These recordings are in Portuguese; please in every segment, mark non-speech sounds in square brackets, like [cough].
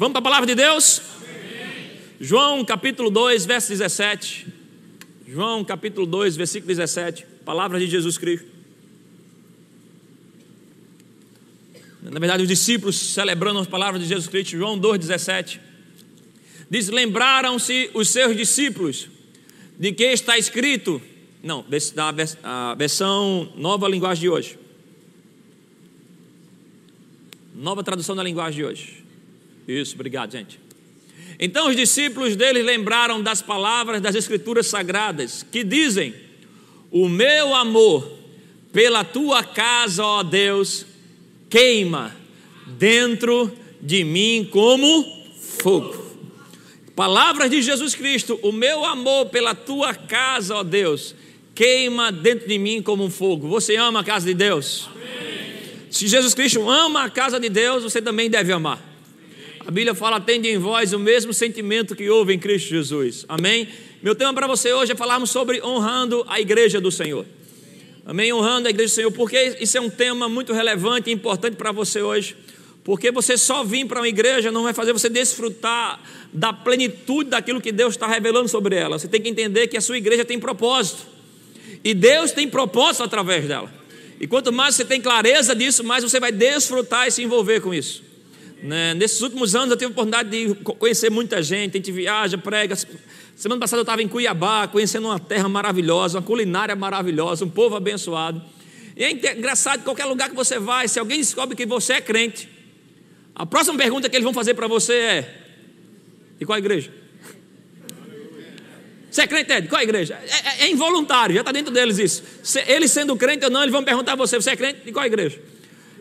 Vamos para a palavra de Deus? João capítulo 2, verso 17. João capítulo 2, versículo 17. Palavra de Jesus Cristo. Na verdade, os discípulos celebrando as palavras de Jesus Cristo, João 2,17. Diz: Lembraram-se os seus discípulos de que está escrito, não, da versão nova linguagem de hoje. Nova tradução da linguagem de hoje. Isso, obrigado, gente. Então os discípulos dele lembraram das palavras das Escrituras Sagradas, que dizem: O meu amor pela tua casa, ó Deus, queima dentro de mim como fogo. Palavras de Jesus Cristo: O meu amor pela tua casa, ó Deus, queima dentro de mim como um fogo. Você ama a casa de Deus? Amém. Se Jesus Cristo ama a casa de Deus, você também deve amar. A Bíblia fala: tende em vós o mesmo sentimento que houve em Cristo Jesus. Amém? Meu tema para você hoje é falarmos sobre honrando a igreja do Senhor. Amém? Honrando a igreja do Senhor, porque isso é um tema muito relevante e importante para você hoje. Porque você só vir para uma igreja não vai fazer você desfrutar da plenitude daquilo que Deus está revelando sobre ela. Você tem que entender que a sua igreja tem propósito. E Deus tem propósito através dela. E quanto mais você tem clareza disso, mais você vai desfrutar e se envolver com isso. Né? Nesses últimos anos eu tive a oportunidade de conhecer muita gente, a gente viaja, prega. Semana passada eu estava em Cuiabá, conhecendo uma terra maravilhosa, uma culinária maravilhosa, um povo abençoado. E é engraçado, qualquer lugar que você vai, se alguém descobre que você é crente, a próxima pergunta que eles vão fazer para você é: e qual igreja? [laughs] Você é crente, Ed? Qual a igreja? É, é, é involuntário, já está dentro deles isso. Se, eles sendo crente ou não, eles vão perguntar a você: você é crente? De qual igreja?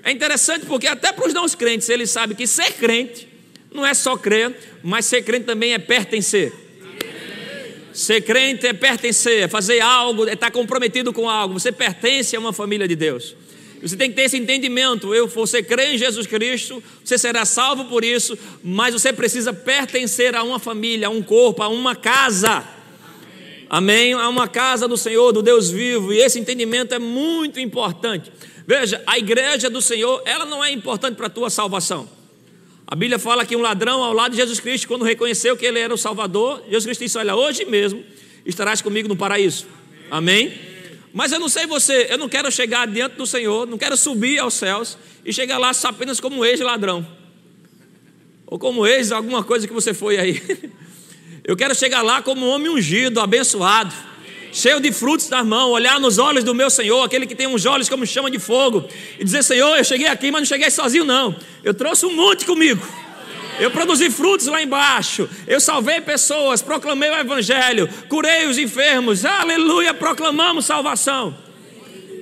É interessante porque até para os não crentes eles sabem que ser crente não é só crer, mas ser crente também é pertencer. Ser crente é pertencer, é fazer algo, é estar comprometido com algo. Você pertence a uma família de Deus. Você tem que ter esse entendimento. Eu, você crê em Jesus Cristo, você será salvo por isso, mas você precisa pertencer a uma família, a um corpo, a uma casa. Amém? A uma casa do Senhor, do Deus vivo. E esse entendimento é muito importante. Veja, a igreja do Senhor, ela não é importante para a tua salvação. A Bíblia fala que um ladrão ao lado de Jesus Cristo, quando reconheceu que ele era o Salvador, Jesus Cristo disse: Olha, hoje mesmo estarás comigo no paraíso. Amém? Mas eu não sei você, eu não quero chegar diante do Senhor, não quero subir aos céus e chegar lá apenas como ex-ladrão. Ou como ex, alguma coisa que você foi aí. [laughs] Eu quero chegar lá como um homem ungido, abençoado cheio de frutos das mãos, olhar nos olhos do meu Senhor, aquele que tem uns olhos como chama de fogo, e dizer: Senhor, eu cheguei aqui, mas não cheguei sozinho, não. Eu trouxe um monte comigo. Eu produzi frutos lá embaixo. Eu salvei pessoas, proclamei o Evangelho, curei os enfermos. Aleluia, proclamamos salvação.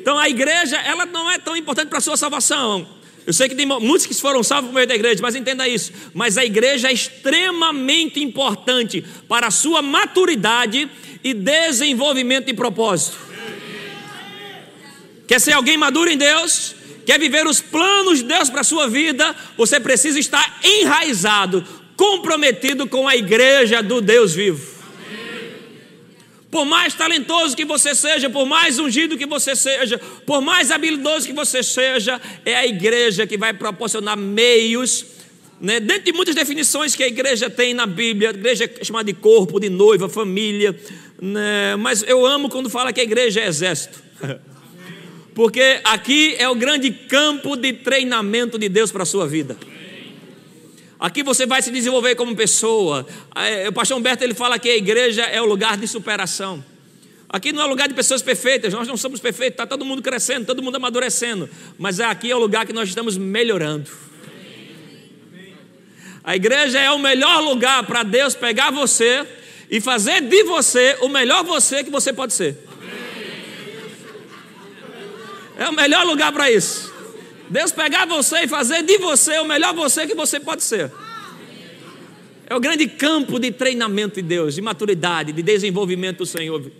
Então a igreja, ela não é tão importante para a sua salvação. Eu sei que tem muitos que foram salvos por meio da igreja, mas entenda isso. Mas a igreja é extremamente importante para a sua maturidade e desenvolvimento de propósito. Quer ser alguém maduro em Deus? Quer viver os planos de Deus para a sua vida? Você precisa estar enraizado, comprometido com a igreja do Deus vivo. Por mais talentoso que você seja, por mais ungido que você seja, por mais habilidoso que você seja, é a igreja que vai proporcionar meios né? Dentro de muitas definições que a igreja tem na Bíblia, a igreja é chamada de corpo, de noiva, família, né? mas eu amo quando fala que a igreja é exército. [laughs] Porque aqui é o grande campo de treinamento de Deus para a sua vida. Aqui você vai se desenvolver como pessoa. O pastor Humberto ele fala que a igreja é o lugar de superação. Aqui não é lugar de pessoas perfeitas, nós não somos perfeitos, está todo mundo crescendo, todo mundo amadurecendo. Mas aqui é o lugar que nós estamos melhorando. A igreja é o melhor lugar para Deus pegar você e fazer de você o melhor você que você pode ser. É o melhor lugar para isso. Deus pegar você e fazer de você o melhor você que você pode ser. É o grande campo de treinamento de Deus, de maturidade, de desenvolvimento do Senhor.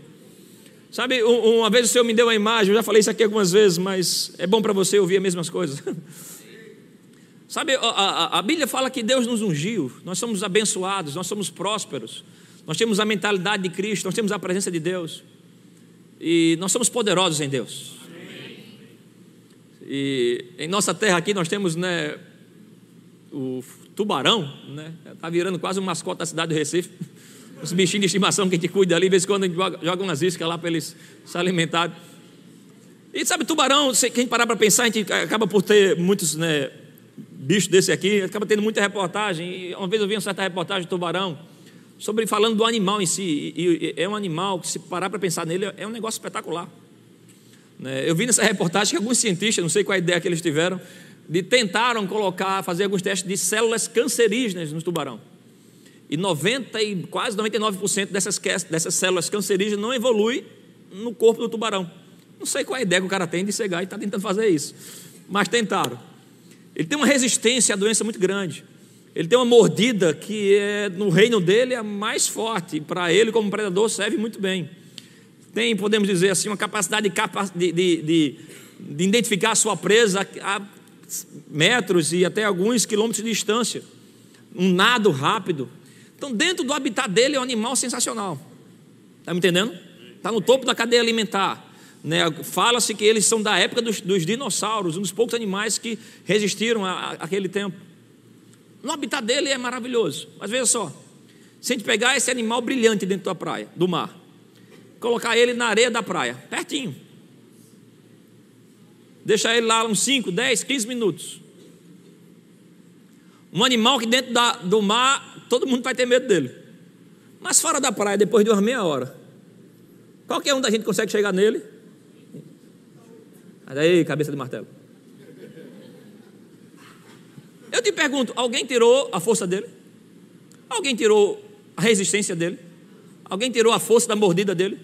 Sabe, uma vez o Senhor me deu uma imagem, eu já falei isso aqui algumas vezes, mas é bom para você ouvir as mesmas coisas. [laughs] Sabe, a, a, a, Bíblia fala que Deus nos ungiu, nós somos abençoados, nós somos prósperos, nós temos a mentalidade de Cristo, nós temos a presença de Deus, e nós somos poderosos em Deus. E em nossa terra aqui nós temos né, o tubarão, né? Está virando quase um mascote da cidade do Recife. [laughs] Os bichinhos de estimação que a gente cuida ali, de vez em quando a gente joga umas iscas lá para eles se alimentarem. E sabe, tubarão, se a gente parar para pensar, a gente acaba por ter muitos né, bichos desse aqui, acaba tendo muita reportagem. E uma vez eu vi uma certa reportagem de tubarão sobre falando do animal em si. E, e é um animal que, se parar para pensar nele, é um negócio espetacular. Né? Eu vi nessa reportagem que alguns cientistas, não sei qual a ideia que eles tiveram, de tentaram colocar, fazer alguns testes de células cancerígenas no tubarão. E 90 e quase 99% dessas, dessas células cancerígenas não evolui no corpo do tubarão. Não sei qual a ideia que o cara tem de cegar e está tentando fazer isso. Mas tentaram. Ele tem uma resistência à doença muito grande. Ele tem uma mordida que é, no reino dele é mais forte. Para ele, como predador, serve muito bem. Tem, podemos dizer assim, uma capacidade de, de, de, de identificar a sua presa a metros e até alguns quilômetros de distância. Um nado rápido. Então, dentro do habitat dele é um animal sensacional. Está me entendendo? Está no topo da cadeia alimentar. Né? Fala-se que eles são da época dos, dos, dinossauros, um dos poucos animais que resistiram àquele tempo. No habitat dele é maravilhoso. Mas veja só: se a gente pegar esse animal brilhante dentro da praia, do mar, colocar ele na areia da praia, pertinho, deixar ele lá uns 5, 10, 15 minutos. Um animal que dentro da, do mar todo mundo vai ter medo dele. Mas fora da praia, depois de uma meia hora, qualquer um da gente consegue chegar nele. Mas aí, cabeça de martelo. Eu te pergunto: alguém tirou a força dele? Alguém tirou a resistência dele? Alguém tirou a força da mordida dele?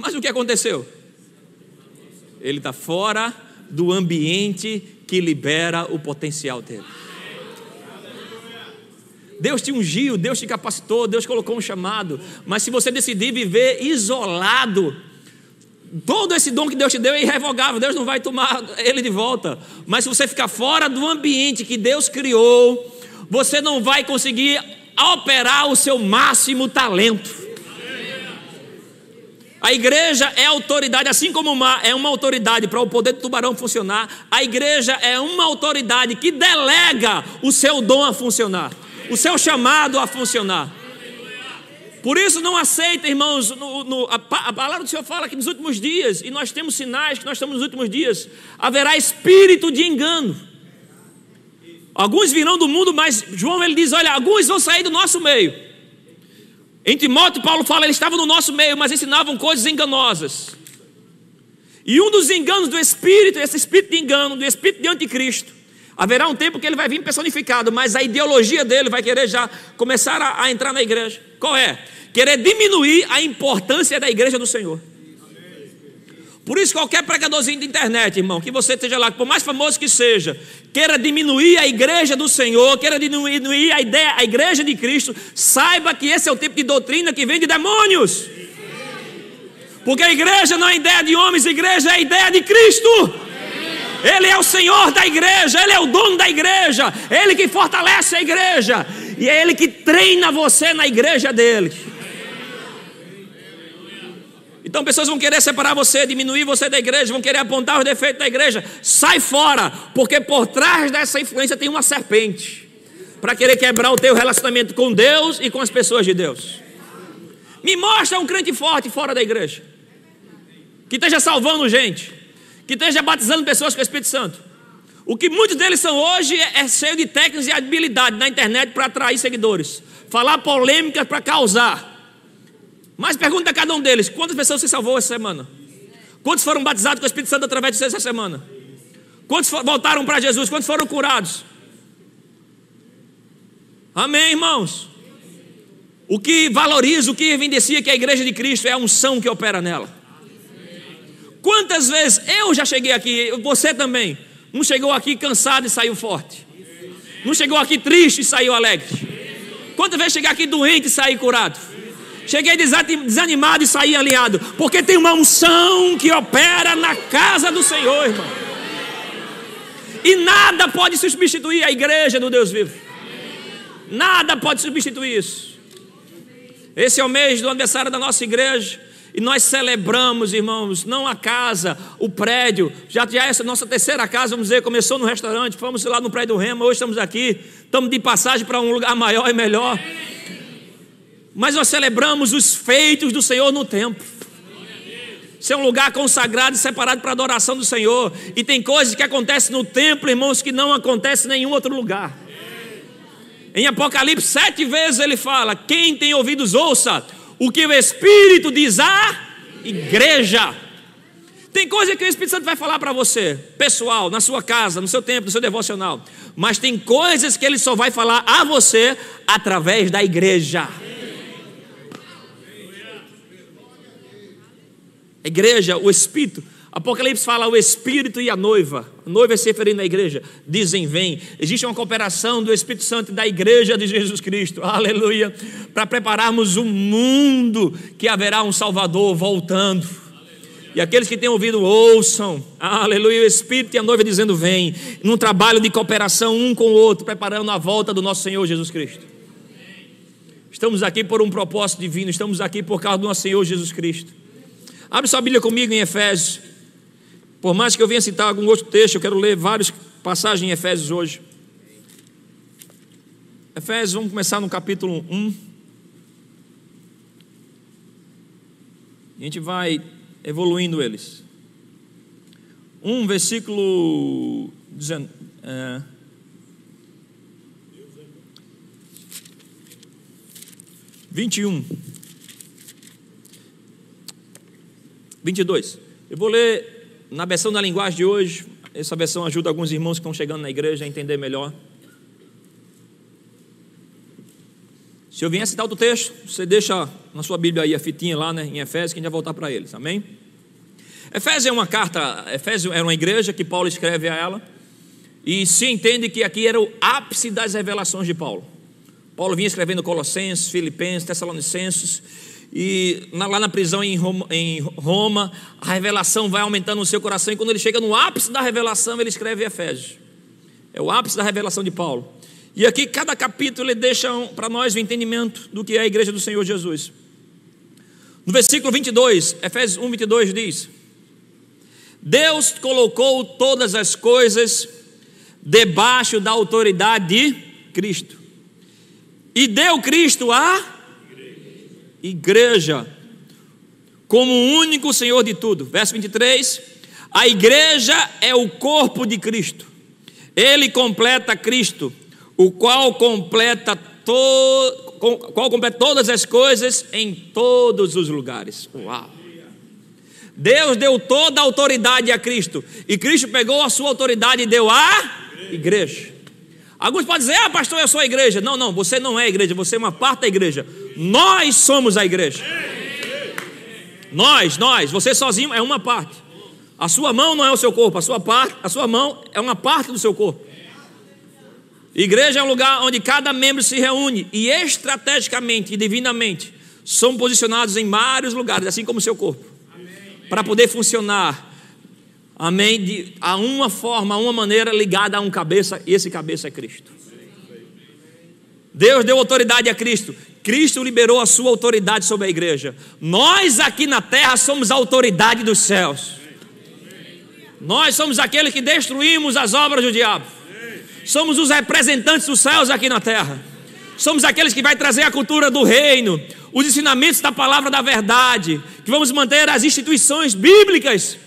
Mas o que aconteceu? Ele está fora do ambiente que libera o potencial dele. Deus te ungiu, Deus te capacitou, Deus colocou um chamado. Mas se você decidir viver isolado, todo esse dom que Deus te deu é irrevogável, Deus não vai tomar ele de volta. Mas se você ficar fora do ambiente que Deus criou, você não vai conseguir operar o seu máximo talento. A igreja é autoridade, assim como o mar é uma autoridade para o poder do tubarão funcionar, a igreja é uma autoridade que delega o seu dom a funcionar o seu chamado a funcionar. Por isso, não aceita, irmãos, no, no, a, a, palavra do Senhor fala que nos últimos dias, e nós temos sinais que nós estamos nos últimos dias, haverá espírito de engano. Alguns virão do mundo, mas João ele diz: olha, alguns vão sair do nosso meio. Em Timóteo, Paulo fala, eles estavam no nosso meio, mas ensinavam coisas enganosas. E um dos enganos do espírito, esse espírito de engano, do espírito de anticristo, Haverá um tempo que ele vai vir personificado, mas a ideologia dele vai querer já começar a, a entrar na igreja. Qual é? Querer diminuir a importância da igreja do Senhor. Por isso, qualquer pregadorzinho de internet, irmão, que você esteja lá, por mais famoso que seja, queira diminuir a igreja do Senhor, queira diminuir a ideia, a igreja de Cristo, saiba que esse é o tipo de doutrina que vem de demônios. Porque a igreja não é ideia de homens, a igreja é a ideia de Cristo. Ele é o Senhor da igreja, Ele é o dono da igreja, Ele que fortalece a igreja, e é Ele que treina você na igreja dele. Então pessoas vão querer separar você, diminuir você da igreja, vão querer apontar os defeitos da igreja. Sai fora, porque por trás dessa influência tem uma serpente para querer quebrar o teu relacionamento com Deus e com as pessoas de Deus. Me mostra um crente forte fora da igreja, que esteja salvando gente que esteja batizando pessoas com o Espírito Santo. O que muitos deles são hoje é, é cheio de técnicas e habilidade na internet para atrair seguidores, falar polêmicas para causar. Mas pergunta a cada um deles: quantas pessoas você salvou essa semana? Quantos foram batizados com o Espírito Santo através de você essa semana? Quantos voltaram para Jesus? Quantos foram curados? Amém, irmãos? O que valoriza, o que evidencia que a igreja de Cristo é a unção que opera nela. Quantas vezes eu já cheguei aqui, você também, não chegou aqui cansado e saiu forte, não chegou aqui triste e saiu alegre. Quantas vezes cheguei aqui doente e saí curado? Cheguei desanimado e saí alinhado, porque tem uma unção que opera na casa do Senhor, irmão. E nada pode substituir a igreja do Deus vivo. Nada pode substituir isso. Esse é o mês do aniversário da nossa igreja. E nós celebramos, irmãos, não a casa, o prédio. Já, já essa nossa terceira casa, vamos dizer, começou no restaurante, fomos lá no prédio do Rema, hoje estamos aqui, estamos de passagem para um lugar maior e melhor. Mas nós celebramos os feitos do Senhor no templo. Isso é um lugar consagrado e separado para a adoração do Senhor. E tem coisas que acontecem no templo, irmãos, que não acontecem em nenhum outro lugar. Em Apocalipse, sete vezes ele fala: Quem tem ouvidos, ouça o que o Espírito diz à igreja. Tem coisa que o Espírito Santo vai falar para você, pessoal, na sua casa, no seu tempo, no seu devocional. Mas tem coisas que ele só vai falar a você através da igreja. A igreja, o Espírito. Apocalipse fala o Espírito e a noiva. A noiva é se referindo à igreja. Dizem, vem. Existe uma cooperação do Espírito Santo e da igreja de Jesus Cristo. Aleluia. Para prepararmos um mundo que haverá um Salvador voltando. E aqueles que têm ouvido, ouçam. Aleluia. O Espírito e a noiva dizendo, vem. Num trabalho de cooperação um com o outro, preparando a volta do nosso Senhor Jesus Cristo. Estamos aqui por um propósito divino. Estamos aqui por causa do nosso Senhor Jesus Cristo. Abre sua Bíblia comigo em Efésios. Por mais que eu venha citar algum outro texto, eu quero ler várias passagens em Efésios hoje. Efésios, vamos começar no capítulo 1. A gente vai evoluindo eles. 1, versículo 19. É, 21. 22. Eu vou ler na versão da linguagem de hoje. Essa versão ajuda alguns irmãos que estão chegando na igreja a entender melhor. Se eu vier citar outro texto, você deixa na sua Bíblia aí a fitinha lá né, em Efésios, que a gente vai voltar para eles, amém? Efésios é uma carta, Efésios era uma igreja que Paulo escreve a ela, e se entende que aqui era o ápice das revelações de Paulo. Paulo vinha escrevendo Colossenses, Filipenses, Tessalonicenses, e lá na prisão em Roma, em Roma, a revelação vai aumentando no seu coração, e quando ele chega no ápice da revelação, ele escreve Efésios. É o ápice da revelação de Paulo. E aqui, cada capítulo, ele deixa para nós o entendimento do que é a igreja do Senhor Jesus. No versículo 22, Efésios 1, 22 diz: Deus colocou todas as coisas debaixo da autoridade de Cristo, e deu Cristo a igreja, como o único Senhor de tudo. Verso 23: A igreja é o corpo de Cristo, ele completa Cristo, o qual completa, qual completa todas as coisas em todos os lugares. Uau! Deus deu toda a autoridade a Cristo, e Cristo pegou a sua autoridade e deu à igreja. Alguns podem dizer, ah, pastor, eu sou a igreja. Não, não, você não é a igreja, você é uma parte da igreja. Nós somos a igreja. Nós, nós, você sozinho é uma parte. A sua mão não é o seu corpo, a sua parte, a sua mão é uma parte do seu corpo. Igreja é um lugar onde cada membro se reúne e estrategicamente e divinamente são posicionados em vários lugares, assim como o seu corpo, para poder funcionar. Amém? De, a uma forma, a uma maneira ligada a um cabeça, e esse cabeça é Cristo. Deus deu autoridade a Cristo. Cristo liberou a sua autoridade sobre a igreja. Nós aqui na terra somos a autoridade dos céus. Nós somos aqueles que destruímos as obras do diabo. Somos os representantes dos céus aqui na terra. Somos aqueles que vai trazer a cultura do reino, os ensinamentos da palavra da verdade, que vamos manter as instituições bíblicas,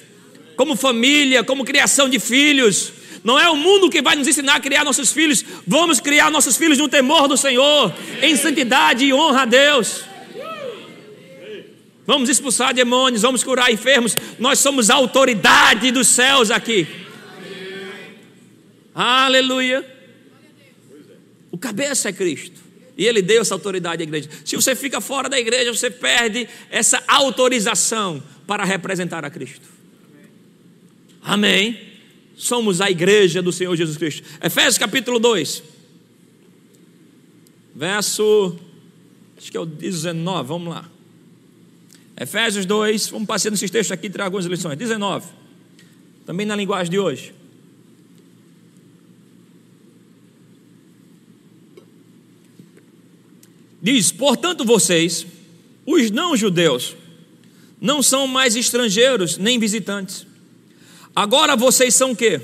como família, como criação de filhos, não é o mundo que vai nos ensinar a criar nossos filhos. Vamos criar nossos filhos no temor do Senhor, em santidade e honra a Deus. Vamos expulsar demônios, vamos curar enfermos. Nós somos a autoridade dos céus aqui. Aleluia. O cabeça é Cristo. E Ele deu essa autoridade à igreja. Se você fica fora da igreja, você perde essa autorização para representar a Cristo. Amém somos a igreja do Senhor Jesus Cristo. Efésios capítulo 2, verso, acho que é o 19, vamos lá. Efésios 2, vamos passando esses textos aqui e trazer algumas lições. 19, também na linguagem de hoje. Diz: Portanto, vocês, os não-judeus, não são mais estrangeiros nem visitantes. Agora vocês são o quê?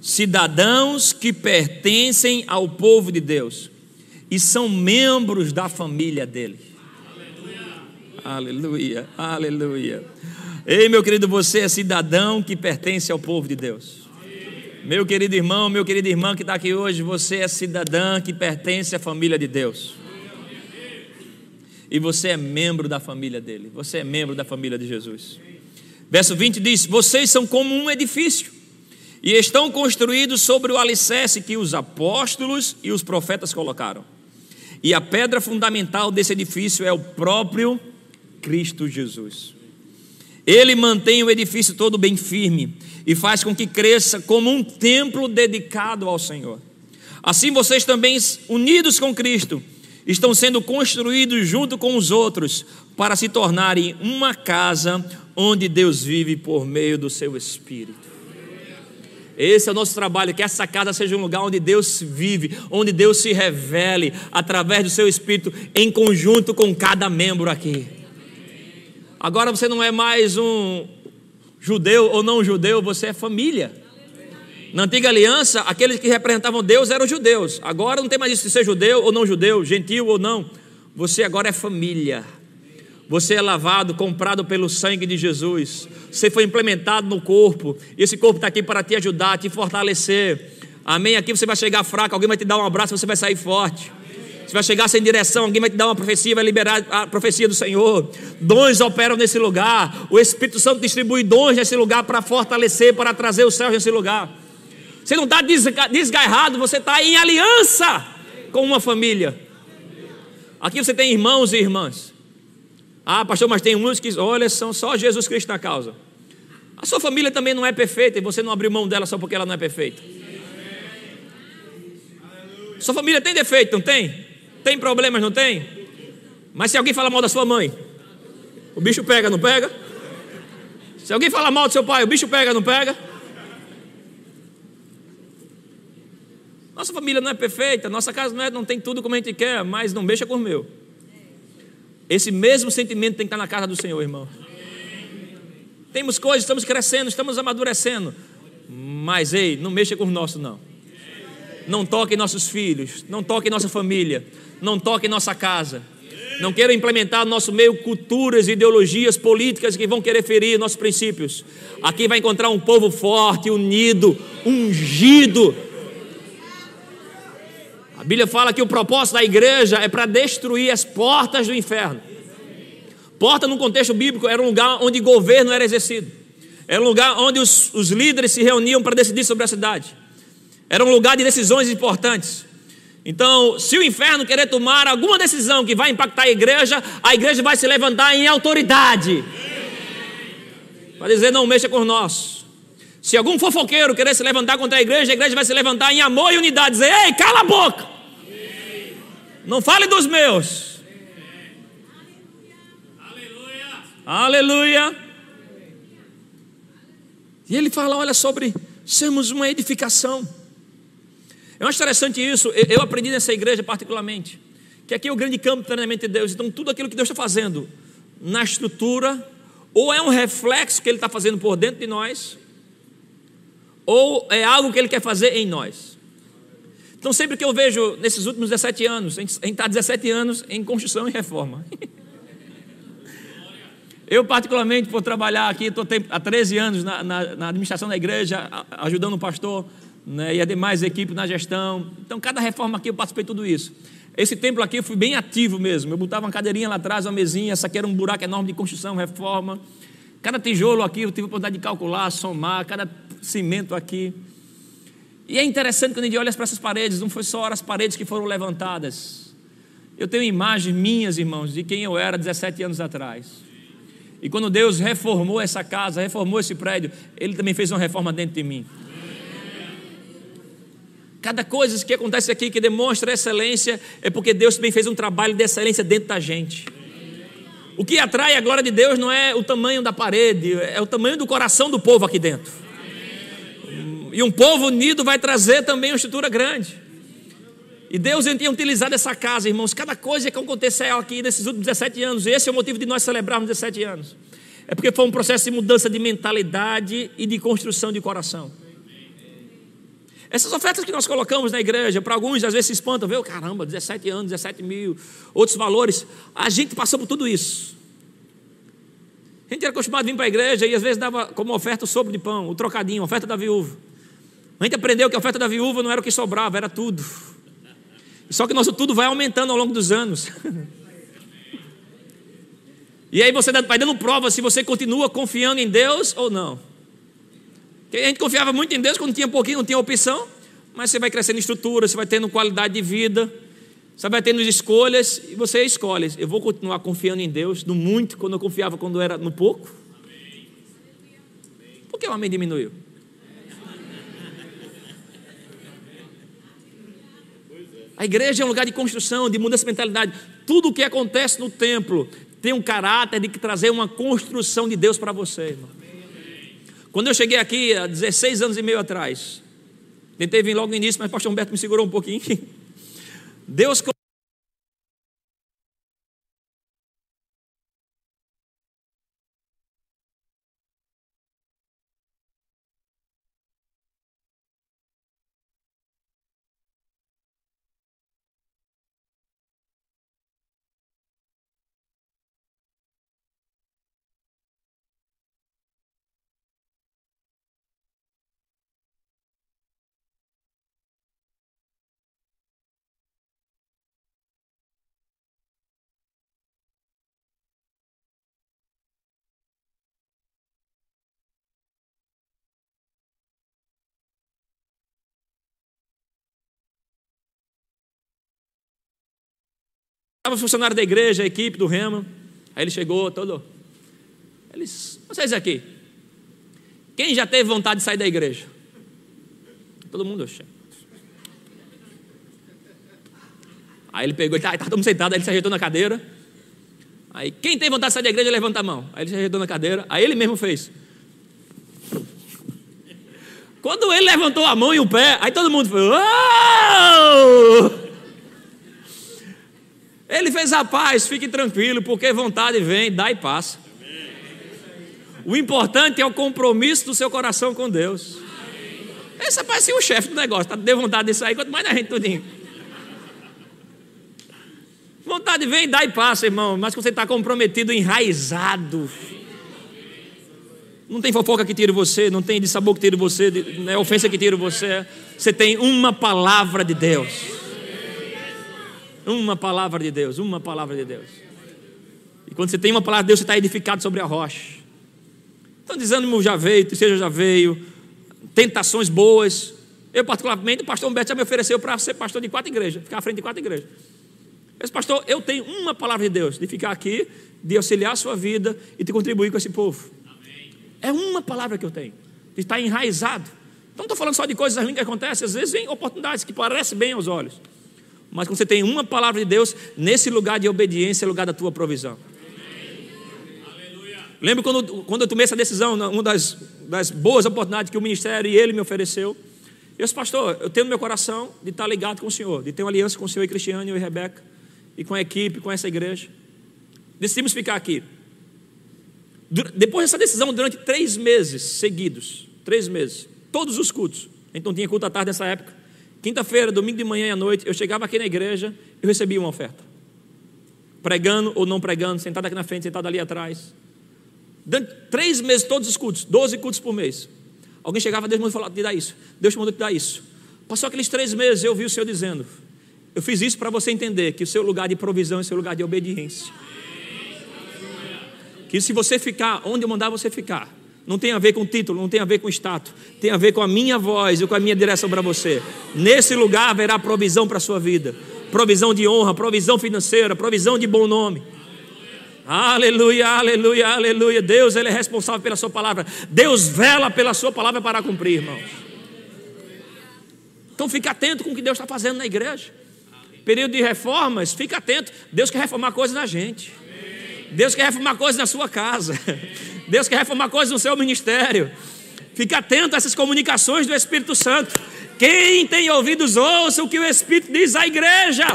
Cidadãos que pertencem ao povo de Deus e são membros da família dele. Aleluia, aleluia. aleluia. Ei, meu querido, você é cidadão que pertence ao povo de Deus. Meu querido irmão, meu querido irmã que está aqui hoje, você é cidadã que pertence à família de Deus e você é membro da família dele, você é membro da família de Jesus. Verso 20 diz: Vocês são como um edifício e estão construídos sobre o alicerce que os apóstolos e os profetas colocaram. E a pedra fundamental desse edifício é o próprio Cristo Jesus. Ele mantém o edifício todo bem firme e faz com que cresça como um templo dedicado ao Senhor. Assim vocês também, unidos com Cristo, estão sendo construídos junto com os outros para se tornarem uma casa onde Deus vive por meio do seu Espírito. Esse é o nosso trabalho, que essa casa seja um lugar onde Deus vive, onde Deus se revele através do seu Espírito, em conjunto com cada membro aqui. Agora você não é mais um judeu ou não judeu, você é família. Na antiga aliança, aqueles que representavam Deus eram judeus. Agora não tem mais isso de ser judeu ou não judeu, gentil ou não. Você agora é família. Você é lavado, comprado pelo sangue de Jesus. Você foi implementado no corpo. Esse corpo está aqui para te ajudar, te fortalecer. Amém? Aqui você vai chegar fraco, alguém vai te dar um abraço, você vai sair forte. Você vai chegar sem direção, alguém vai te dar uma profecia, vai liberar a profecia do Senhor. Dons operam nesse lugar. O Espírito Santo distribui dons nesse lugar para fortalecer, para trazer o céu nesse lugar. Você não está desgarrado, você está em aliança com uma família. Aqui você tem irmãos e irmãs. Ah, pastor, mas tem uns que, olha, são só Jesus Cristo na causa. A sua família também não é perfeita e você não abriu mão dela só porque ela não é perfeita. Sua família tem defeito, não tem? Tem problemas, não tem? Mas se alguém fala mal da sua mãe, o bicho pega, não pega? Se alguém fala mal do seu pai, o bicho pega, não pega? Nossa família não é perfeita, nossa casa não, é, não tem tudo como a gente quer, mas não mexa com o meu. Esse mesmo sentimento tem que estar na casa do Senhor, irmão. Temos coisas, estamos crescendo, estamos amadurecendo. Mas ei, não mexa com o nosso, não. Não toque em nossos filhos, não toque em nossa família, não toque em nossa casa. Não queira implementar no nosso meio culturas, ideologias políticas que vão querer ferir nossos princípios. Aqui vai encontrar um povo forte, unido, ungido, Bíblia fala que o propósito da igreja é para destruir as portas do inferno. Porta, no contexto bíblico, era um lugar onde governo era exercido. Era um lugar onde os, os líderes se reuniam para decidir sobre a cidade. Era um lugar de decisões importantes. Então, se o inferno querer tomar alguma decisão que vai impactar a igreja, a igreja vai se levantar em autoridade. Para dizer, não mexa com nós. Se algum fofoqueiro querer se levantar contra a igreja, a igreja vai se levantar em amor e unidade, dizer: Ei, cala a boca! Não fale dos meus. Aleluia. Aleluia. E ele fala, olha, sobre sermos uma edificação. Eu acho interessante isso. Eu aprendi nessa igreja particularmente. Que aqui é o grande campo de treinamento de Deus. Então, tudo aquilo que Deus está fazendo na estrutura, ou é um reflexo que Ele está fazendo por dentro de nós, ou é algo que Ele quer fazer em nós. Então, sempre que eu vejo nesses últimos 17 anos, a gente está 17 anos em construção e reforma. [laughs] Eu, particularmente, por trabalhar aqui, estou há 13 anos na, na, na, administração da igreja, ajudando o pastor né, e a demais equipes na gestão. Então, cada reforma aqui eu participei de tudo isso. Esse templo aqui eu fui bem ativo mesmo. Eu botava uma cadeirinha lá atrás, uma mesinha, essa aqui era um buraco enorme de construção, reforma. Cada tijolo aqui eu tive a oportunidade de calcular, somar, cada cimento aqui. E é interessante quando a gente olha para essas paredes, não foi só as paredes que foram levantadas. Eu tenho imagens minhas, irmãos, de quem eu era 17 anos atrás. E quando Deus reformou essa casa, reformou esse prédio, Ele também fez uma reforma dentro de mim. Cada coisa que acontece aqui que demonstra excelência é porque Deus também fez um trabalho de excelência dentro da gente. O que atrai a glória de Deus não é o tamanho da parede, é o tamanho do coração do povo aqui dentro. E um povo unido vai trazer também uma estrutura grande. E Deus tinha utilizado essa casa, irmãos. Cada coisa que aconteceu aqui nesses últimos 17 anos, esse é o motivo de nós celebrarmos 17 anos. É porque foi um processo de mudança de mentalidade e de construção de coração. Essas ofertas que nós colocamos na igreja, para alguns às vezes se espantam, vê, caramba, 17 anos, 17 mil, outros valores. A gente passou por tudo isso. A gente era acostumado a vir para a igreja e às vezes dava como oferta o sopro de pão, o trocadinho, a oferta da viúva. A gente aprendeu que a oferta da viúva não era o que sobrava, era tudo. Só que nosso tudo vai aumentando ao longo dos anos. [laughs] E aí você vai dando prova se você continua confiando em Deus ou não. A gente confiava muito em Deus quando tinha pouquinho, não tinha opção, mas você vai crescendo em estrutura, você vai tendo qualidade de vida, você vai tendo escolhas e você escolhe. Eu vou continuar confiando em Deus no muito quando eu confiava quando era no pouco? Por que o amém diminuiu? A igreja é um lugar de construção, de mudança de mentalidade. Tudo o que acontece no templo tem um caráter de trazer uma construção de Deus para você, irmão. Quando eu cheguei aqui há 16 anos e meio atrás, tentei vir logo no início, mas o pastor Humberto me segurou um pouquinho. [laughs] Deus Estava funcionário da igreja, a equipe do Rema. Aí ele chegou todo. Eles, vocês aqui. Quem já teve vontade de sair da igreja? Todo mundo, oxe. Aí ele pegou, estava tá, todo mundo sentado, aí ele se ajeitou na cadeira. Aí, quem tem vontade de sair da igreja, levanta a mão. Aí ele se ajeitou na cadeira, aí ele mesmo fez. Quando ele levantou a mão e o pé, aí todo mundo foi. Oh! Ele fez a paz, fique tranquilo, porque vontade vem, dá e passa. O importante é o compromisso do seu coração com Deus. Esse rapaz ser o chefe do negócio, tá deu vontade de sair, quanto mais na gente tudinho. Vontade vem, dá e passa, irmão, mas você está comprometido, enraizado. Não tem fofoca que tire você, não tem de sabor que tire você, não é ofensa que tire você. Você tem uma palavra de Deus. Uma palavra de Deus, uma palavra de Deus. E quando você tem uma palavra de Deus, você está edificado sobre a rocha. Então, desânimo já veio, seja já veio, tentações boas. Eu, particularmente, o pastor Humberto já me ofereceu para ser pastor de quatro igrejas, ficar à frente de quatro igrejas. Esse pastor, eu tenho uma palavra de Deus, de ficar aqui, de auxiliar a sua vida e de contribuir com esse povo. É uma palavra que eu tenho, de estar enraizado. Então, não estou falando só de coisas ruins que acontecem, às vezes vem oportunidades que parecem bem aos olhos. Mas quando você tem uma palavra de Deus, nesse lugar de obediência é o lugar da tua provisão. Lembro quando, quando eu tomei essa decisão, uma das, das boas oportunidades que o ministério e ele me ofereceu. Eu disse, pastor, eu tenho no meu coração de estar ligado com o Senhor, de ter uma aliança com o Senhor e Cristiano e Rebeca, e com a equipe, com essa igreja. Decidimos ficar aqui. Depois dessa decisão, durante três meses seguidos, três meses, todos os cultos, então tinha culto à tarde nessa época, Quinta-feira, domingo de manhã e à noite, eu chegava aqui na igreja e recebia uma oferta. Pregando ou não pregando, sentado aqui na frente, sentado ali atrás. Durante três meses, todos os cultos, 12 cultos por mês. Alguém chegava, Deus mandou falar, te dar isso. Deus te mandou te dar isso. Passou aqueles três meses, eu vi o Senhor dizendo: Eu fiz isso para você entender que o seu lugar de provisão é o seu lugar de obediência. Que se você ficar onde eu mandar você ficar, não tem a ver com título, não tem a ver com status, tem a ver com a minha voz e com a minha direção para você. Nesse lugar haverá provisão para a sua vida, provisão de honra, provisão financeira, provisão de bom nome. Aleluia, aleluia, aleluia. Deus, Ele é responsável pela Sua palavra. Deus vela pela Sua palavra para cumprir, irmãos. Então fique atento com o que Deus está fazendo na igreja. Período de reformas, fique atento. Deus quer reformar coisas na gente. Deus quer reformar coisas na sua casa. Deus quer reformar coisas no seu ministério. Fique atento a essas comunicações do Espírito Santo. Quem tem ouvidos, ouça o que o Espírito diz à igreja.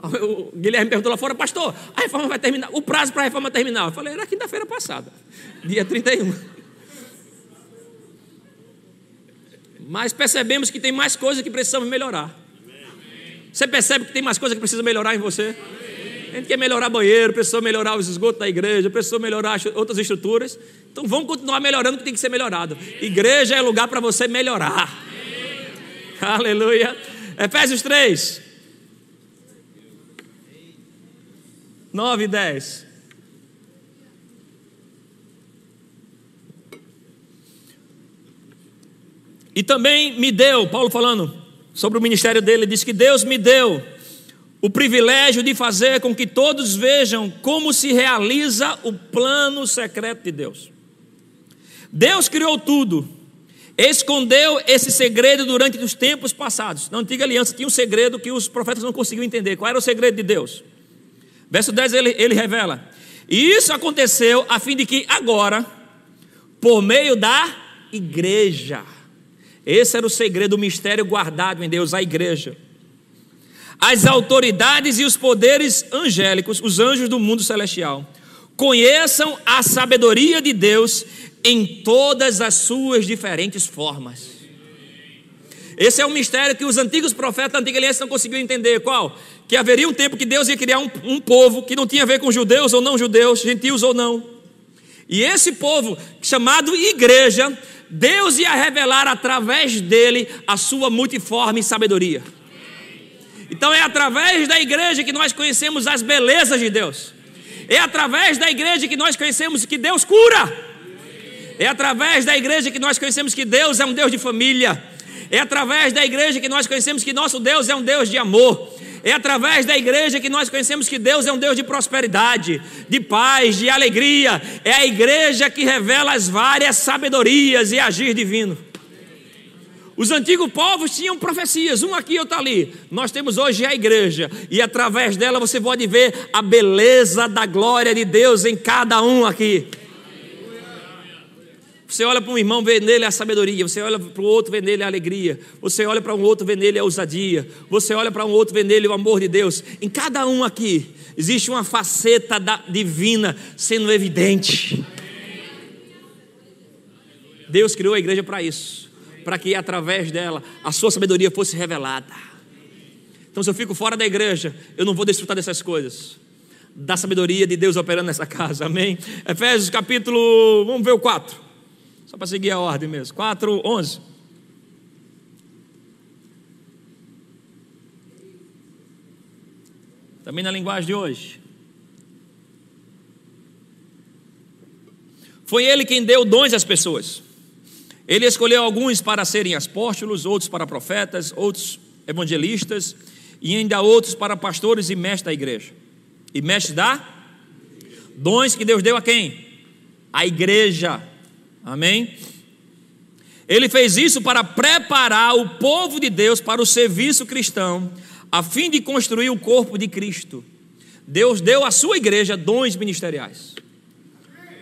O Guilherme perguntou lá fora, pastor, a reforma vai terminar, o prazo para a reforma terminar. Eu falei, era quinta-feira passada, dia 31. Mas percebemos que tem mais coisas que precisamos melhorar. Você percebe que tem mais coisas que precisa melhorar em você? A gente quer melhorar banheiro, precisa melhorar os esgotos da igreja, precisa melhorar outras estruturas. Então vamos continuar melhorando o que tem que ser melhorado. Igreja é lugar para você melhorar. [laughs] Aleluia. Efésios 3. 9 e 10. E também me deu, Paulo falando sobre o ministério dele, diz que Deus me deu o privilégio de fazer com que todos vejam como se realiza o plano secreto de Deus. Deus criou tudo, escondeu esse segredo durante os tempos passados. Na antiga aliança tinha um segredo que os profetas não conseguiam entender. Qual era o segredo de Deus? Verso 10 ele, ele revela: E isso aconteceu a fim de que agora, por meio da igreja, esse era o segredo, o mistério guardado em Deus, a igreja. As autoridades e os poderes angélicos, os anjos do mundo celestial, conheçam a sabedoria de Deus em todas as suas diferentes formas. Esse é um mistério que os antigos profetas da antiga aliança não conseguiam entender. Qual? Que haveria um tempo que Deus ia criar um, um povo que não tinha a ver com judeus ou não judeus, gentios ou não. E esse povo, chamado igreja, Deus ia revelar através dele a sua multiforme sabedoria. Então é através da igreja que nós conhecemos as belezas de Deus. É através da igreja que nós conhecemos que Deus cura. É através da igreja que nós conhecemos que Deus é um Deus de família. É através da igreja que nós conhecemos que nosso Deus é um Deus de amor. É através da igreja que nós conhecemos que Deus é um Deus de prosperidade, de paz, de alegria. É a igreja que revela as várias sabedorias e agir divino. Os antigos povos tinham profecias, um aqui e outro ali. Nós temos hoje a igreja, e através dela você pode ver a beleza da glória de Deus em cada um aqui. Você olha para um irmão, vê nele a sabedoria. Você olha para o outro, vê nele a alegria. Você olha para um outro, vê nele a ousadia. Você olha para um outro, vê nele o amor de Deus. Em cada um aqui existe uma faceta da, divina sendo evidente. Deus criou a igreja para isso, para que através dela a sua sabedoria fosse revelada. Então, se eu fico fora da igreja, eu não vou desfrutar dessas coisas. Da sabedoria de Deus operando nessa casa, amém? Efésios capítulo, vamos ver o 4. Só para seguir a ordem mesmo. 4, 11. Também na linguagem de hoje. Foi ele quem deu dons às pessoas. Ele escolheu alguns para serem apóstolos, outros para profetas, outros evangelistas e ainda outros para pastores e mestres da igreja. E mestres da dons que Deus deu a quem? A igreja. Amém? Ele fez isso para preparar o povo de Deus para o serviço cristão, a fim de construir o corpo de Cristo. Deus deu à sua igreja dons ministeriais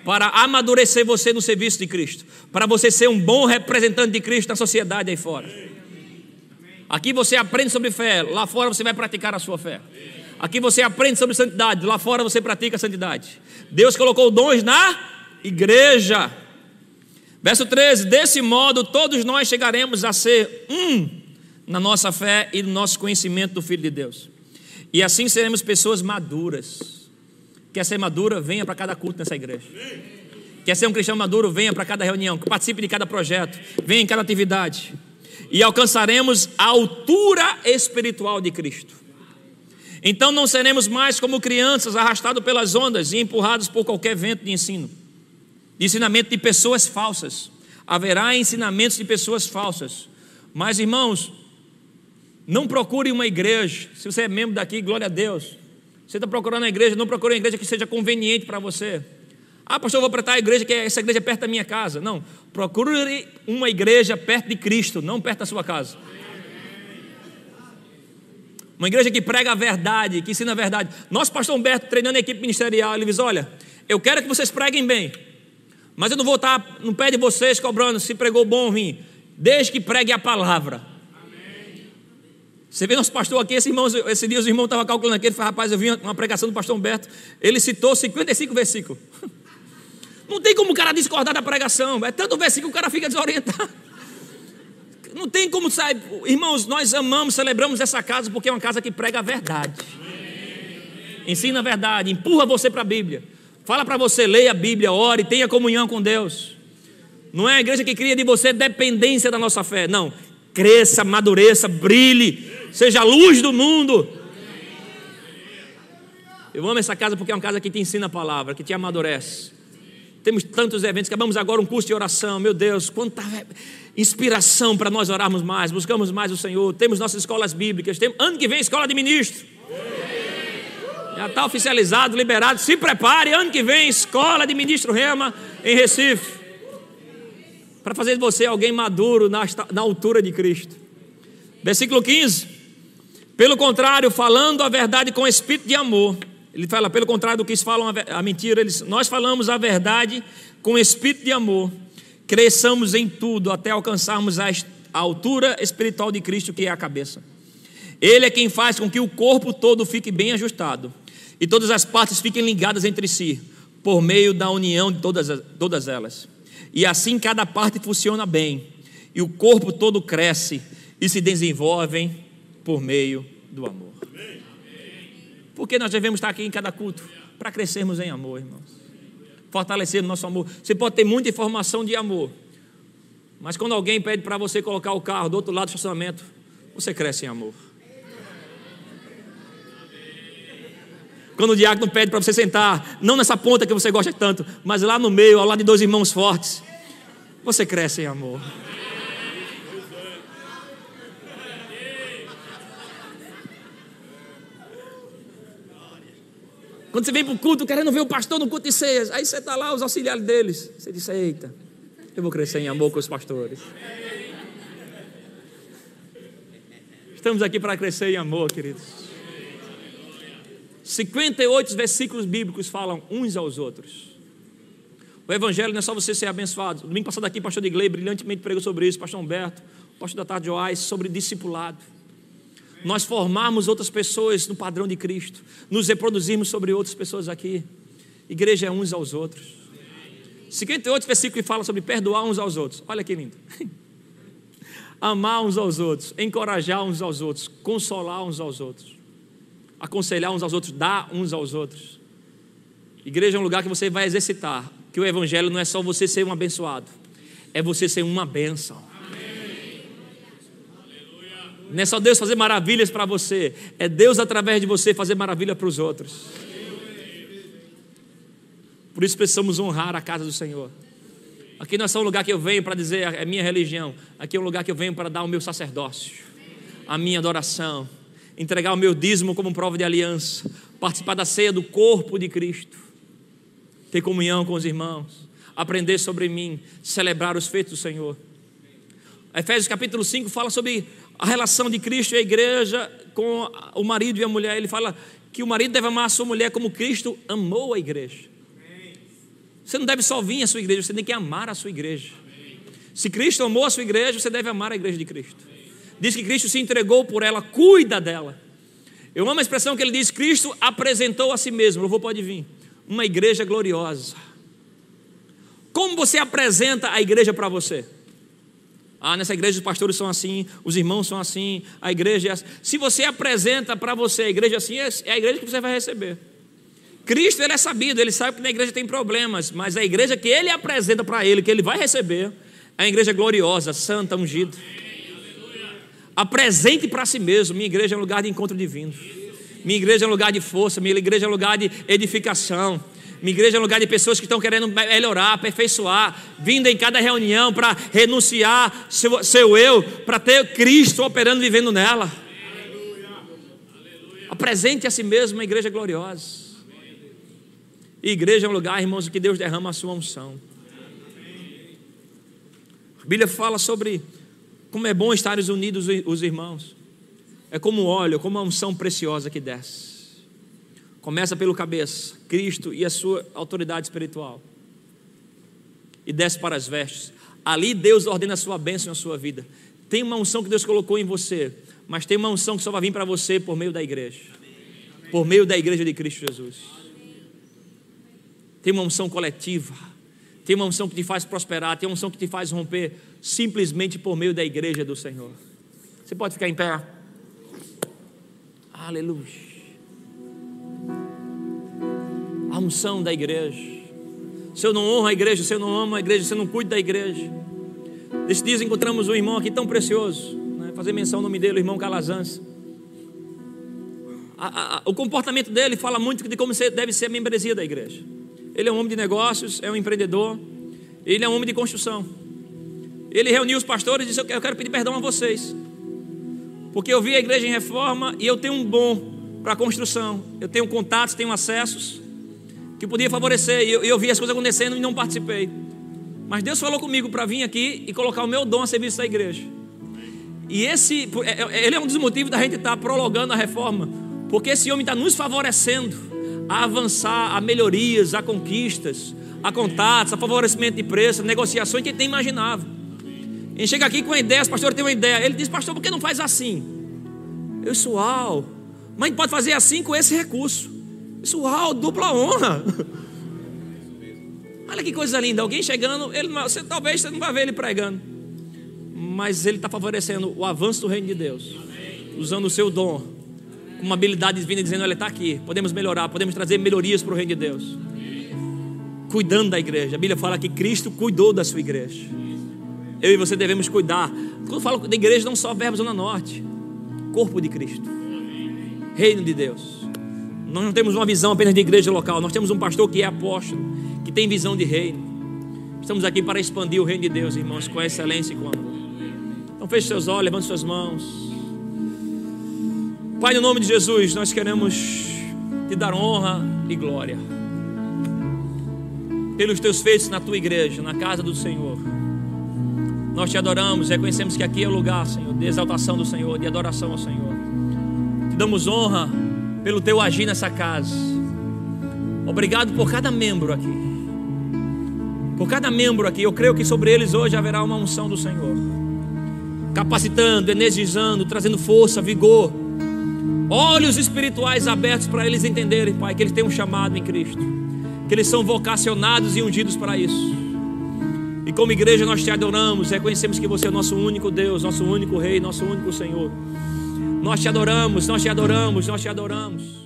para amadurecer você no serviço de Cristo, para você ser um bom representante de Cristo na sociedade aí fora. Aqui você aprende sobre fé, lá fora você vai praticar a sua fé. Aqui você aprende sobre santidade, lá fora você pratica a santidade. Deus colocou dons na igreja. Verso 13: Desse modo, todos nós chegaremos a ser um na nossa fé e no nosso conhecimento do Filho de Deus. E assim seremos pessoas maduras. Quer ser madura? Venha para cada culto nessa igreja. Quer ser um cristão maduro? Venha para cada reunião, participe de cada projeto, venha em cada atividade. E alcançaremos a altura espiritual de Cristo. Então não seremos mais como crianças arrastados pelas ondas e empurrados por qualquer vento de ensino de ensinamento de pessoas falsas. Haverá ensinamentos de pessoas falsas. Mas, irmãos, não procure uma igreja. Se você é membro daqui, glória a Deus. Você está procurando uma igreja, não procure uma igreja que seja conveniente para você. Ah, pastor, eu vou para a igreja, que essa igreja é perto da minha casa. Não, procure uma igreja perto de Cristo, não perto da sua casa. Uma igreja que prega a verdade, que ensina a verdade. Nosso pastor Humberto, treinando a equipe ministerial, ele diz: Olha, eu quero que vocês preguem bem. Mas eu não vou estar no pé de vocês cobrando se pregou bom ou ruim. Desde que pregue a palavra. Você vê nosso pastor aqui, esse, irmão, esse dia os irmãos estavam calculando aqui, ele falou, rapaz, eu vi uma pregação do pastor Humberto, ele citou 55 versículos. [laughs] Não tem como o cara discordar da pregação, é tanto versículo que o cara fica desorientado. [laughs] Não tem como sair. Irmãos, nós amamos, celebramos essa casa porque é uma casa que prega a verdade. Ensina a verdade, empurra você para a Bíblia. Fala para você, leia a Bíblia, ore, tenha comunhão com Deus. Não é a igreja que cria de você dependência da nossa fé. Não. Cresça, amadureça, brilhe, seja a luz do mundo. Eu amo essa casa porque é uma casa que te ensina a palavra, que te amadurece. Temos tantos eventos, acabamos agora um curso de oração. Meu Deus, quanta inspiração para nós orarmos mais, buscamos mais o Senhor. Temos nossas escolas bíblicas. Temos, ano que vem, escola de ministro. Já está oficializado, liberado. Se prepare, ano que vem, escola de ministro Rema em Recife. Para fazer de você alguém maduro na, na altura de Cristo. Versículo 15. Pelo contrário, falando a verdade com espírito de amor. Ele fala, pelo contrário do que eles falam a mentira, eles, nós falamos a verdade com espírito de amor cresçamos em tudo até alcançarmos a altura espiritual de Cristo, que é a cabeça. Ele é quem faz com que o corpo todo fique bem ajustado e todas as partes fiquem ligadas entre si, por meio da união de todas, todas elas. E assim cada parte funciona bem, e o corpo todo cresce e se desenvolve por meio do amor. Porque nós devemos estar aqui em cada culto? Para crescermos em amor, irmãos fortalecer o nosso amor. Você pode ter muita informação de amor, mas quando alguém pede para você colocar o carro do outro lado do estacionamento, você cresce em amor. Quando o diácono pede para você sentar, não nessa ponta que você gosta tanto, mas lá no meio, ao lado de dois irmãos fortes, você cresce em amor. Quando você vem para o culto querendo ver o pastor no culto de ceias, aí você está lá, os auxiliares deles. Você diz: Eita, eu vou crescer em amor com os pastores. Estamos aqui para crescer em amor, queridos. 58 versículos bíblicos falam uns aos outros. O evangelho não é só você ser abençoado. Domingo passado aqui, o pastor Digley brilhantemente pregou sobre isso, pastor Humberto, pastor da tarde Joás, sobre discipulado nós formarmos outras pessoas no padrão de Cristo, nos reproduzirmos sobre outras pessoas aqui. Igreja é uns aos outros. 58 versículo que fala sobre perdoar uns aos outros. Olha que lindo. [laughs] Amar uns aos outros, encorajar uns aos outros, consolar uns aos outros, aconselhar uns aos outros, dar uns aos outros. Igreja é um lugar que você vai exercitar, que o evangelho não é só você ser um abençoado, é você ser uma bênção. Não é só Deus fazer maravilhas para você, é Deus através de você fazer maravilha para os outros. Por isso precisamos honrar a casa do Senhor. Aqui não é só um lugar que eu venho para dizer é minha religião, aqui é um lugar que eu venho para dar o meu sacerdócio, a minha adoração, entregar o meu dízimo como prova de aliança, participar da ceia do corpo de Cristo, ter comunhão com os irmãos, aprender sobre mim, celebrar os feitos do Senhor. Efésios capítulo 5 fala sobre a relação de Cristo e a igreja com o marido e a mulher. Ele fala que o marido deve amar a sua mulher como Cristo amou a igreja. Você não deve só vir à sua igreja, você tem que amar a sua igreja. Se Cristo amou a sua igreja, você deve amar a igreja de Cristo. Diz que Cristo se entregou por ela, cuida dela. Eu amo a expressão que ele diz: Cristo apresentou a si mesmo. Louvor pode vir. Uma igreja gloriosa. Como você apresenta a igreja para você? Ah, nessa igreja os pastores são assim, os irmãos são assim, a igreja é assim. Se você apresenta para você a igreja assim, é, é a igreja que você vai receber. Cristo, ele é sabido, ele sabe que na igreja tem problemas, mas a igreja que ele apresenta para ele, que ele vai receber, é a igreja gloriosa, santa, ungida. Apresente para si mesmo, minha igreja é um lugar de encontro divino. Minha igreja é um lugar de força, minha igreja é um lugar de edificação. Minha igreja é um lugar de pessoas que estão querendo melhorar, aperfeiçoar, vindo em cada reunião para renunciar seu, seu eu, para ter Cristo operando, vivendo nela. Apresente a si mesmo uma igreja gloriosa. E igreja é um lugar, irmãos, que Deus derrama a sua unção. A Bíblia fala sobre como é bom estar unidos os irmãos. É como óleo, como uma unção preciosa que desce. Começa pelo cabeça, Cristo e a sua autoridade espiritual. E desce para as vestes. Ali Deus ordena a sua bênção na sua vida. Tem uma unção que Deus colocou em você, mas tem uma unção que só vai vir para você por meio da igreja. Por meio da igreja de Cristo Jesus. Tem uma unção coletiva. Tem uma unção que te faz prosperar, tem uma unção que te faz romper simplesmente por meio da igreja do Senhor. Você pode ficar em pé. Aleluia. A unção da igreja. Se eu não honro a igreja, se eu não amo a igreja, se eu não cuido da igreja. Nesses dias encontramos um irmão aqui tão precioso, né? fazer menção ao nome dele, o irmão Calazans. A, a, o comportamento dele fala muito de como deve ser a membresia da igreja. Ele é um homem de negócios, é um empreendedor, ele é um homem de construção. Ele reuniu os pastores e disse: Eu quero pedir perdão a vocês, porque eu vi a igreja em reforma e eu tenho um bom para a construção, eu tenho contatos, tenho acessos que podia favorecer, e eu, eu vi as coisas acontecendo e não participei. Mas Deus falou comigo para vir aqui e colocar o meu dom a serviço da igreja. E esse, é, é, ele é um dos motivos da gente estar tá prolongando a reforma, porque esse homem está nos favorecendo a avançar, a melhorias, a conquistas, a contatos, a favorecimento de preço, negociações que ele nem imaginava. Ele chega aqui com uma ideia, o pastor tem uma ideia. Ele diz, pastor, por que não faz assim? Eu disse, uau, mas pode fazer assim com esse recurso. Isso, dupla honra. Olha que coisa linda. Alguém chegando, ele você, talvez você não vai ver ele pregando, mas ele está favorecendo o avanço do reino de Deus, usando o seu dom, com uma habilidade divina, dizendo: Ele está aqui, podemos melhorar, podemos trazer melhorias para o reino de Deus. Cuidando da igreja. A Bíblia fala que Cristo cuidou da sua igreja. Eu e você devemos cuidar. Quando falo da igreja, não só verbo Zona Norte, corpo de Cristo, reino de Deus. Nós não temos uma visão apenas de igreja local, nós temos um pastor que é apóstolo, que tem visão de reino. Estamos aqui para expandir o reino de Deus, irmãos, com excelência e com amor. Então feche seus olhos, levante suas mãos. Pai, no nome de Jesus, nós queremos te dar honra e glória pelos teus feitos na tua igreja, na casa do Senhor. Nós te adoramos, reconhecemos que aqui é o lugar, Senhor, de exaltação do Senhor, de adoração ao Senhor. Te damos honra pelo teu agir nessa casa. Obrigado por cada membro aqui. Por cada membro aqui, eu creio que sobre eles hoje haverá uma unção do Senhor. Capacitando, energizando, trazendo força, vigor. Olhos espirituais abertos para eles entenderem, Pai, que eles têm um chamado em Cristo. Que eles são vocacionados e ungidos para isso. E como igreja nós te adoramos, reconhecemos que você é nosso único Deus, nosso único Rei, nosso único Senhor. Nós te adoramos, nós te adoramos, nós te adoramos.